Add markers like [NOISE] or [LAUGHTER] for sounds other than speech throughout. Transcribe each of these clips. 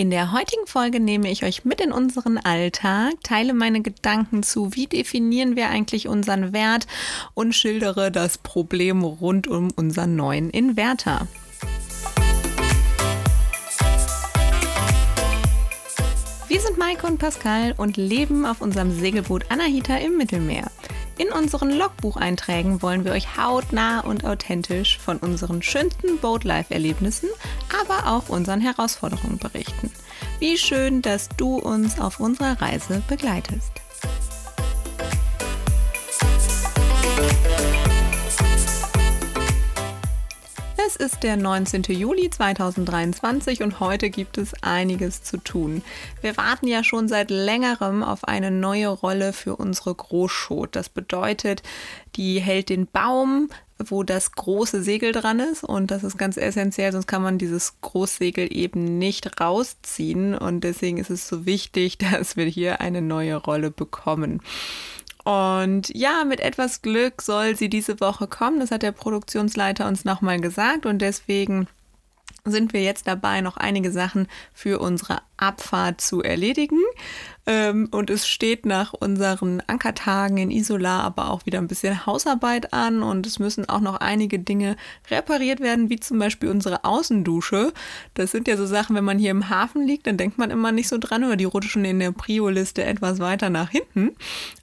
In der heutigen Folge nehme ich euch mit in unseren Alltag, teile meine Gedanken zu, wie definieren wir eigentlich unseren Wert und schildere das Problem rund um unseren neuen Inverter. Wir sind Maike und Pascal und leben auf unserem Segelboot Anahita im Mittelmeer. In unseren Logbucheinträgen wollen wir euch hautnah und authentisch von unseren schönsten Boatlife-Erlebnissen, aber auch unseren Herausforderungen berichten. Wie schön, dass du uns auf unserer Reise begleitest. Es ist der 19. Juli 2023 und heute gibt es einiges zu tun. Wir warten ja schon seit längerem auf eine neue Rolle für unsere Großschot. Das bedeutet, die hält den Baum, wo das große Segel dran ist und das ist ganz essentiell, sonst kann man dieses Großsegel eben nicht rausziehen und deswegen ist es so wichtig, [LAUGHS] dass wir hier eine neue Rolle bekommen. Und ja, mit etwas Glück soll sie diese Woche kommen. Das hat der Produktionsleiter uns nochmal gesagt. Und deswegen sind wir jetzt dabei, noch einige Sachen für unsere Abfahrt zu erledigen. Ähm, und es steht nach unseren Ankertagen in Isola aber auch wieder ein bisschen Hausarbeit an und es müssen auch noch einige Dinge repariert werden, wie zum Beispiel unsere Außendusche. Das sind ja so Sachen, wenn man hier im Hafen liegt, dann denkt man immer nicht so dran, oder die rutschen in der Prio-Liste etwas weiter nach hinten.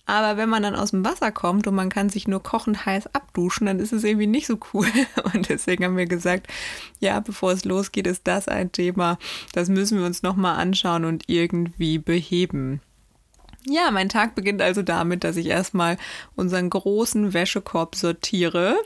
Aber wenn man dann aus dem Wasser kommt und man kann sich nur kochend heiß abduschen, dann ist es irgendwie nicht so cool. [LAUGHS] Und deswegen haben wir gesagt, ja, bevor es losgeht, ist das ein Thema, das müssen wir uns nochmal anschauen und irgendwie beheben. Ja, mein Tag beginnt also damit, dass ich erstmal unseren großen Wäschekorb sortiere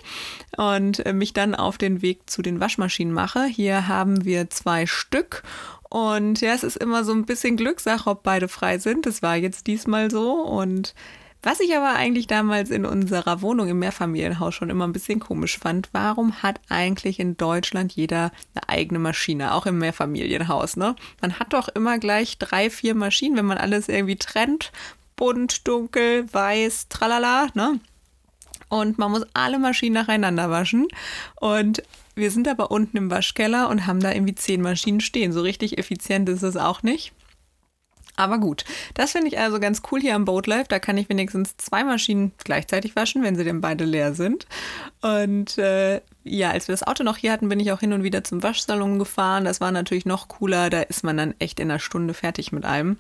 und äh, mich dann auf den Weg zu den Waschmaschinen mache. Hier haben wir zwei Stück und ja, es ist immer so ein bisschen Glückssache, ob beide frei sind. Das war jetzt diesmal so und was ich aber eigentlich damals in unserer Wohnung im Mehrfamilienhaus schon immer ein bisschen komisch fand, warum hat eigentlich in Deutschland jeder eine eigene Maschine, auch im Mehrfamilienhaus, ne? Man hat doch immer gleich drei, vier Maschinen, wenn man alles irgendwie trennt, bunt, dunkel, weiß, tralala, ne? Und man muss alle Maschinen nacheinander waschen. Und wir sind aber unten im Waschkeller und haben da irgendwie zehn Maschinen stehen. So richtig effizient ist es auch nicht. Aber gut, das finde ich also ganz cool hier am Boatlife. Da kann ich wenigstens zwei Maschinen gleichzeitig waschen, wenn sie denn beide leer sind. Und äh, ja, als wir das Auto noch hier hatten, bin ich auch hin und wieder zum Waschsalon gefahren. Das war natürlich noch cooler. Da ist man dann echt in einer Stunde fertig mit allem.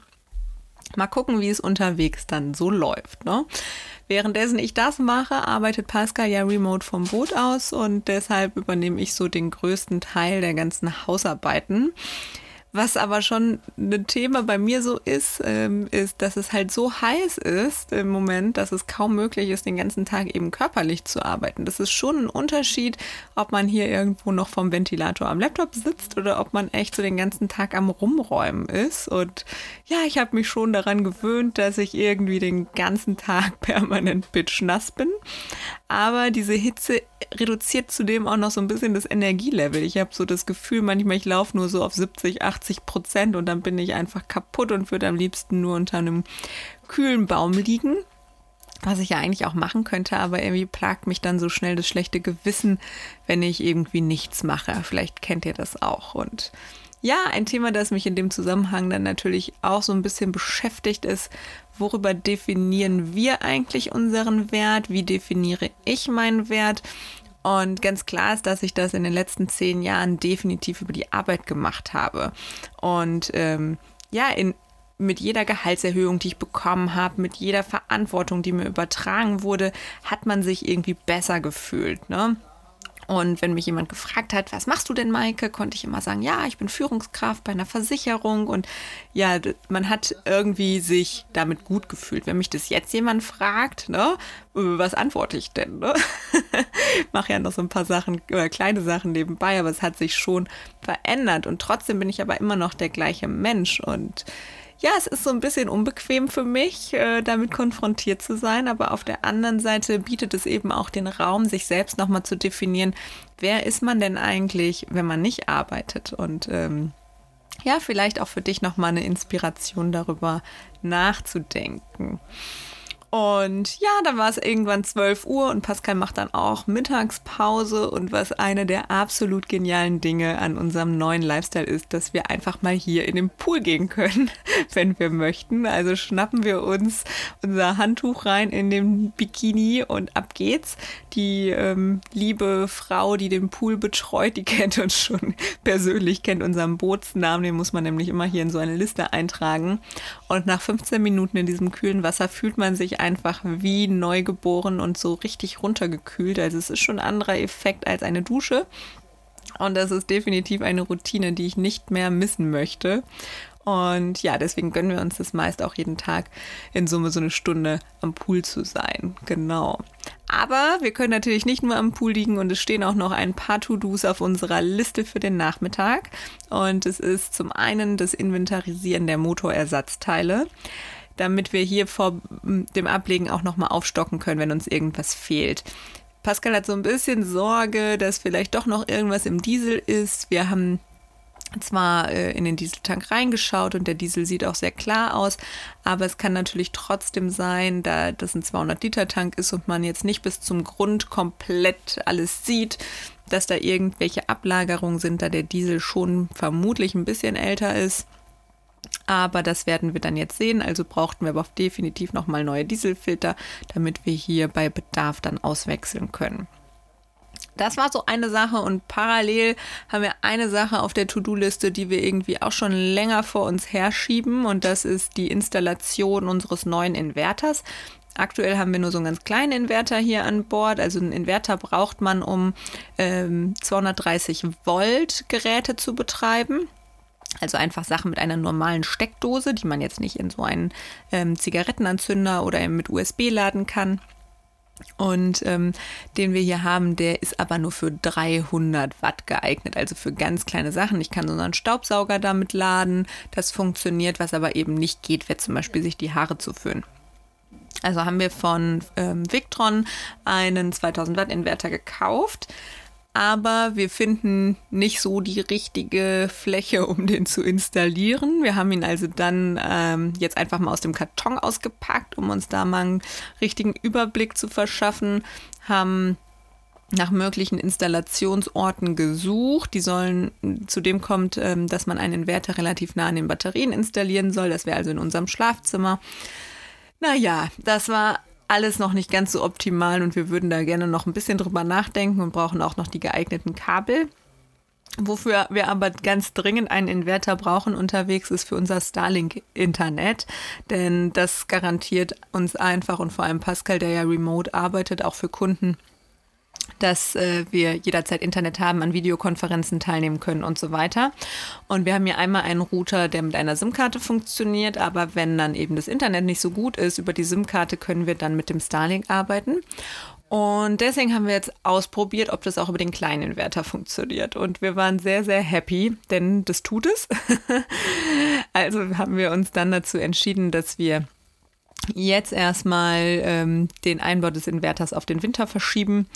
Mal gucken, wie es unterwegs dann so läuft. Ne? Währenddessen ich das mache, arbeitet Pascal ja remote vom Boot aus und deshalb übernehme ich so den größten Teil der ganzen Hausarbeiten. Was aber schon ein Thema bei mir so ist, ähm, ist, dass es halt so heiß ist im Moment, dass es kaum möglich ist, den ganzen Tag eben körperlich zu arbeiten. Das ist schon ein Unterschied, ob man hier irgendwo noch vom Ventilator am Laptop sitzt oder ob man echt so den ganzen Tag am Rumräumen ist. Und ja, ich habe mich schon daran gewöhnt, dass ich irgendwie den ganzen Tag [LAUGHS] permanent bitchnass bin. Aber diese Hitze reduziert zudem auch noch so ein bisschen das Energielevel. Ich habe so das Gefühl, manchmal ich laufe nur so auf 70, 80 Prozent und dann bin ich einfach kaputt und würde am liebsten nur unter einem kühlen Baum liegen. Was ich ja eigentlich auch machen könnte, aber irgendwie plagt mich dann so schnell das schlechte Gewissen, wenn ich irgendwie nichts mache. Vielleicht kennt ihr das auch. Und ja, ein Thema, das mich in dem Zusammenhang dann natürlich auch so ein bisschen beschäftigt ist, worüber definieren wir eigentlich unseren Wert? Wie definiere ich meinen Wert? Und ganz klar ist, dass ich das in den letzten zehn Jahren definitiv über die Arbeit gemacht habe. Und ähm, ja, in, mit jeder Gehaltserhöhung, die ich bekommen habe, mit jeder Verantwortung, die mir übertragen wurde, hat man sich irgendwie besser gefühlt. Ne? Und wenn mich jemand gefragt hat, was machst du denn, Maike, konnte ich immer sagen, ja, ich bin Führungskraft bei einer Versicherung und ja, man hat irgendwie sich damit gut gefühlt. Wenn mich das jetzt jemand fragt, ne, was antworte ich denn? Ne? [LAUGHS] Mache ja noch so ein paar Sachen, äh, kleine Sachen nebenbei, aber es hat sich schon verändert und trotzdem bin ich aber immer noch der gleiche Mensch und ja, es ist so ein bisschen unbequem für mich, äh, damit konfrontiert zu sein, aber auf der anderen Seite bietet es eben auch den Raum, sich selbst nochmal zu definieren, wer ist man denn eigentlich, wenn man nicht arbeitet und ähm, ja, vielleicht auch für dich nochmal eine Inspiration darüber nachzudenken. Und ja, dann war es irgendwann 12 Uhr und Pascal macht dann auch Mittagspause. Und was eine der absolut genialen Dinge an unserem neuen Lifestyle ist, dass wir einfach mal hier in den Pool gehen können, [LAUGHS] wenn wir möchten. Also schnappen wir uns unser Handtuch rein in den Bikini und ab geht's. Die ähm, liebe Frau, die den Pool betreut, die [LAUGHS] kennt uns schon persönlich, kennt unseren Bootsnamen. Den muss man nämlich immer hier in so eine Liste eintragen. Und nach 15 Minuten in diesem kühlen Wasser fühlt man sich einfach wie neugeboren und so richtig runtergekühlt. Also es ist schon ein anderer Effekt als eine Dusche. Und das ist definitiv eine Routine, die ich nicht mehr missen möchte. Und ja, deswegen gönnen wir uns das meist auch jeden Tag in Summe so eine Stunde am Pool zu sein. Genau. Aber wir können natürlich nicht nur am Pool liegen und es stehen auch noch ein paar To-Dos auf unserer Liste für den Nachmittag. Und es ist zum einen das Inventarisieren der Motorersatzteile damit wir hier vor dem Ablegen auch nochmal aufstocken können, wenn uns irgendwas fehlt. Pascal hat so ein bisschen Sorge, dass vielleicht doch noch irgendwas im Diesel ist. Wir haben zwar äh, in den Dieseltank reingeschaut und der Diesel sieht auch sehr klar aus, aber es kann natürlich trotzdem sein, da das ein 200 Liter Tank ist und man jetzt nicht bis zum Grund komplett alles sieht, dass da irgendwelche Ablagerungen sind, da der Diesel schon vermutlich ein bisschen älter ist. Aber das werden wir dann jetzt sehen. Also brauchten wir aber definitiv nochmal neue Dieselfilter, damit wir hier bei Bedarf dann auswechseln können. Das war so eine Sache und parallel haben wir eine Sache auf der To-Do-Liste, die wir irgendwie auch schon länger vor uns herschieben und das ist die Installation unseres neuen Inverters. Aktuell haben wir nur so einen ganz kleinen Inverter hier an Bord. Also einen Inverter braucht man, um ähm, 230 Volt Geräte zu betreiben. Also einfach Sachen mit einer normalen Steckdose, die man jetzt nicht in so einen ähm, Zigarettenanzünder oder mit USB laden kann. Und ähm, den wir hier haben, der ist aber nur für 300 Watt geeignet, also für ganz kleine Sachen. Ich kann so einen Staubsauger damit laden, das funktioniert, was aber eben nicht geht, wäre zum Beispiel sich die Haare zu föhnen. Also haben wir von ähm, Victron einen 2000 Watt Inverter gekauft aber wir finden nicht so die richtige Fläche, [LAUGHS] um den zu installieren. Wir haben ihn also dann ähm, jetzt einfach mal aus dem Karton ausgepackt, um uns da mal einen richtigen Überblick zu verschaffen, haben nach möglichen Installationsorten gesucht. Die sollen, zudem kommt, ähm, dass man einen Inverter relativ nah an den Batterien installieren soll. Das wäre also in unserem Schlafzimmer. Naja, das war alles noch nicht ganz so optimal und wir würden da gerne noch ein bisschen drüber nachdenken und brauchen auch noch die geeigneten Kabel. Wofür wir aber ganz dringend einen Inverter brauchen unterwegs ist für unser Starlink-Internet, denn das garantiert uns einfach und vor allem Pascal, der ja remote arbeitet, auch für Kunden dass äh, wir jederzeit Internet haben, an Videokonferenzen teilnehmen können und so weiter. Und wir haben hier einmal einen Router, der mit einer SIM-Karte funktioniert, aber wenn dann eben das Internet nicht so gut ist, über die SIM-Karte können wir dann mit dem Starlink arbeiten. Und deswegen haben wir jetzt ausprobiert, ob das auch über den kleinen Inverter funktioniert. Und wir waren sehr, sehr happy, denn das tut es. [LAUGHS] also haben wir uns dann dazu entschieden, dass wir jetzt erstmal ähm, den Einbau des Inverters auf den Winter verschieben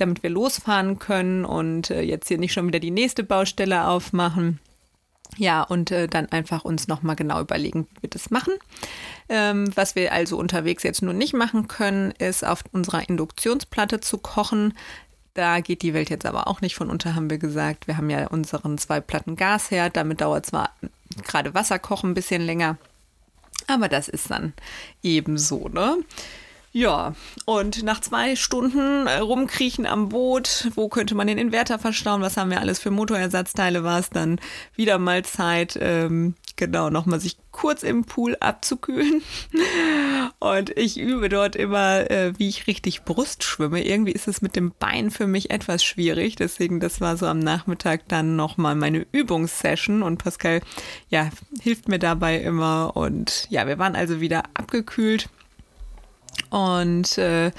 damit wir losfahren können und äh, jetzt hier nicht schon wieder die nächste Baustelle aufmachen. Ja, und äh, dann einfach uns nochmal genau überlegen, wie wir das machen. Ähm, was wir also unterwegs jetzt nur nicht machen können, ist auf unserer Induktionsplatte zu kochen. Da geht die Welt jetzt aber auch nicht von unter, haben wir gesagt. Wir haben ja unseren zwei Platten Gasherd. Damit dauert zwar gerade Wasserkochen ein bisschen länger, aber das ist dann eben so, ne? Ja, und nach zwei Stunden äh, rumkriechen am Boot, wo könnte man den Inverter verstauen, was haben wir alles für Motorersatzteile, war es dann wieder mal Zeit, ähm, genau, nochmal sich kurz im Pool abzukühlen. [LAUGHS] Und ich übe dort immer, äh, wie ich richtig Brust schwimme. Irgendwie ist es mit dem Bein für mich etwas schwierig. Deswegen, das war so am Nachmittag dann nochmal meine Übungssession. Und Pascal, ja, hilft mir dabei immer. Und ja, wir waren also wieder abgekühlt und äh,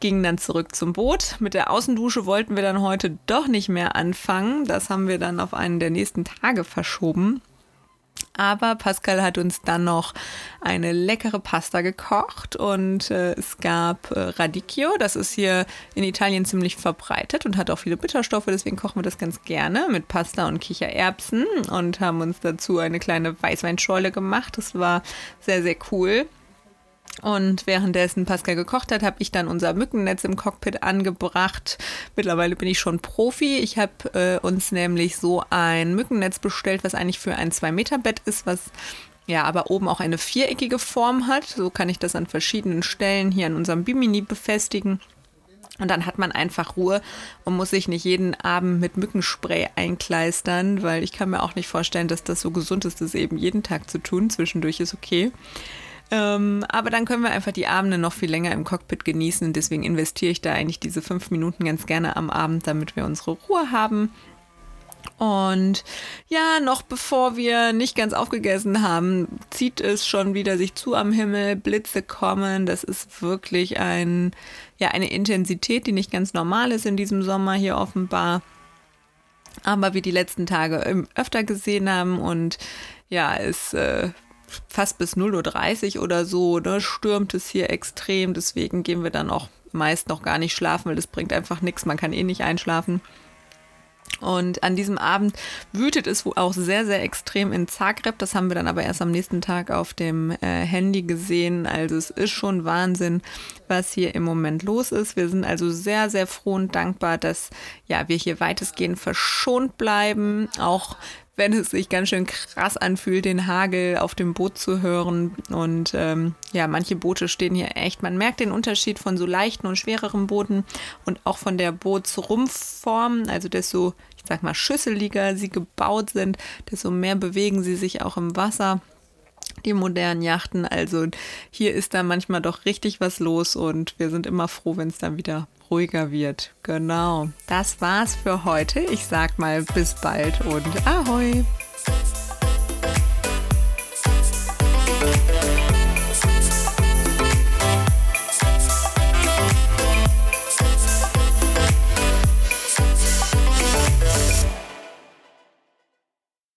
gingen dann zurück zum Boot. Mit der Außendusche wollten wir dann heute doch nicht mehr anfangen. Das haben wir dann auf einen der nächsten Tage verschoben. Aber Pascal hat uns dann noch eine leckere Pasta gekocht und äh, es gab äh, Radicchio. Das ist hier in Italien ziemlich verbreitet und hat auch viele Bitterstoffe. Deswegen kochen wir das ganz gerne mit Pasta und Kichererbsen und haben uns dazu eine kleine Weißweinschorle gemacht. Das war sehr, sehr cool. Und währenddessen Pascal gekocht hat, habe ich dann unser Mückennetz im Cockpit angebracht. Mittlerweile bin ich schon Profi. Ich habe äh, uns nämlich so ein Mückennetz bestellt, was eigentlich für ein 2-Meter-Bett ist, was ja aber oben auch eine viereckige Form hat. So kann ich das an verschiedenen Stellen hier an unserem Bimini befestigen. Und dann hat man einfach Ruhe und muss sich nicht jeden Abend mit Mückenspray einkleistern, weil ich kann mir auch nicht vorstellen, dass das so gesund ist, das eben jeden Tag zu tun. Zwischendurch ist okay. Ähm, aber dann können wir einfach die Abende noch viel länger im Cockpit genießen. Deswegen investiere ich da eigentlich diese fünf Minuten ganz gerne am Abend, damit wir unsere Ruhe haben. Und ja, noch bevor wir nicht ganz aufgegessen haben, zieht es schon wieder sich zu am Himmel, Blitze kommen. Das ist wirklich ein, ja, eine Intensität, die nicht ganz normal ist in diesem Sommer hier offenbar. Aber wir die letzten Tage öfter gesehen haben und ja, es äh, fast bis 0.30 Uhr oder so, ne, stürmt es hier extrem. Deswegen gehen wir dann auch meist noch gar nicht schlafen, weil das bringt einfach nichts. Man kann eh nicht einschlafen. Und an diesem Abend wütet es auch sehr, sehr extrem in Zagreb. Das haben wir dann aber erst am nächsten Tag auf dem äh, Handy gesehen. Also es ist schon Wahnsinn, was hier im Moment los ist. Wir sind also sehr, sehr froh und dankbar, dass ja, wir hier weitestgehend verschont bleiben. Auch wenn es sich ganz schön krass anfühlt, den Hagel auf dem Boot zu hören. Und ähm, ja, manche Boote stehen hier echt. Man merkt den Unterschied von so leichten und schwereren Booten und auch von der Bootsrumpfform. Also desto, ich sag mal, schüsseliger sie gebaut sind, desto mehr bewegen sie sich auch im Wasser die modernen Yachten. Also hier ist da manchmal doch richtig was los und wir sind immer froh, wenn es dann wieder ruhiger wird. Genau. Das war's für heute. Ich sag mal bis bald und ahoi.